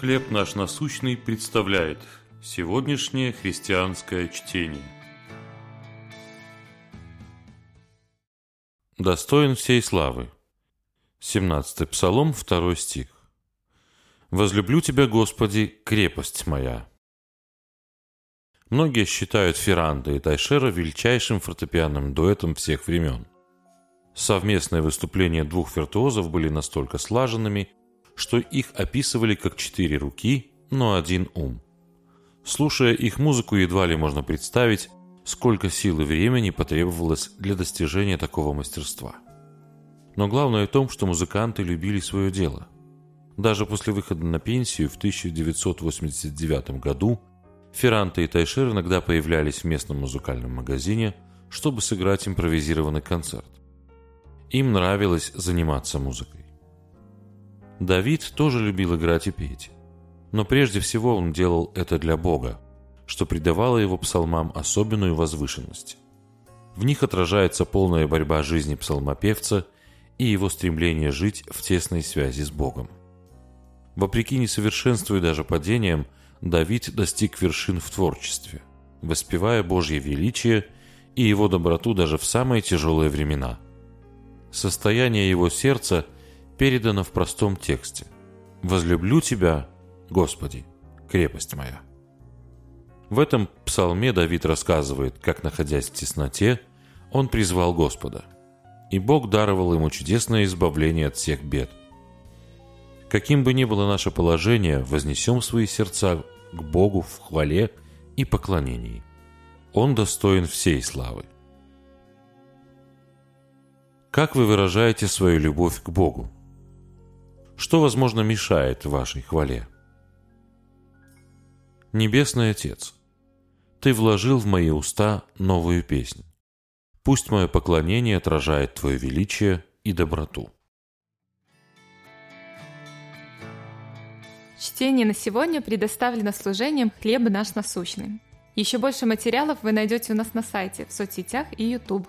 «Хлеб наш насущный» представляет сегодняшнее христианское чтение. Достоин всей славы. 17 Псалом, 2 стих. «Возлюблю Тебя, Господи, крепость моя». Многие считают Ферранда и Тайшера величайшим фортепианным дуэтом всех времен. Совместные выступления двух виртуозов были настолько слаженными – что их описывали как четыре руки, но один ум. Слушая их музыку, едва ли можно представить, сколько сил и времени потребовалось для достижения такого мастерства. Но главное в том, что музыканты любили свое дело. Даже после выхода на пенсию в 1989 году Ферранте и Тайшер иногда появлялись в местном музыкальном магазине, чтобы сыграть импровизированный концерт. Им нравилось заниматься музыкой. Давид тоже любил играть и петь. Но прежде всего он делал это для Бога, что придавало его псалмам особенную возвышенность. В них отражается полная борьба жизни псалмопевца и его стремление жить в тесной связи с Богом. Вопреки несовершенству и даже падениям, Давид достиг вершин в творчестве, воспевая Божье величие и его доброту даже в самые тяжелые времена. Состояние его сердца – передано в простом тексте. «Возлюблю Тебя, Господи, крепость моя». В этом псалме Давид рассказывает, как, находясь в тесноте, он призвал Господа, и Бог даровал ему чудесное избавление от всех бед. Каким бы ни было наше положение, вознесем свои сердца к Богу в хвале и поклонении. Он достоин всей славы. Как вы выражаете свою любовь к Богу? Что, возможно, мешает вашей хвале? Небесный Отец, Ты вложил в мои уста новую песнь. Пусть мое поклонение отражает Твое величие и доброту. Чтение на сегодня предоставлено служением «Хлеб наш насущный». Еще больше материалов вы найдете у нас на сайте, в соцсетях и YouTube.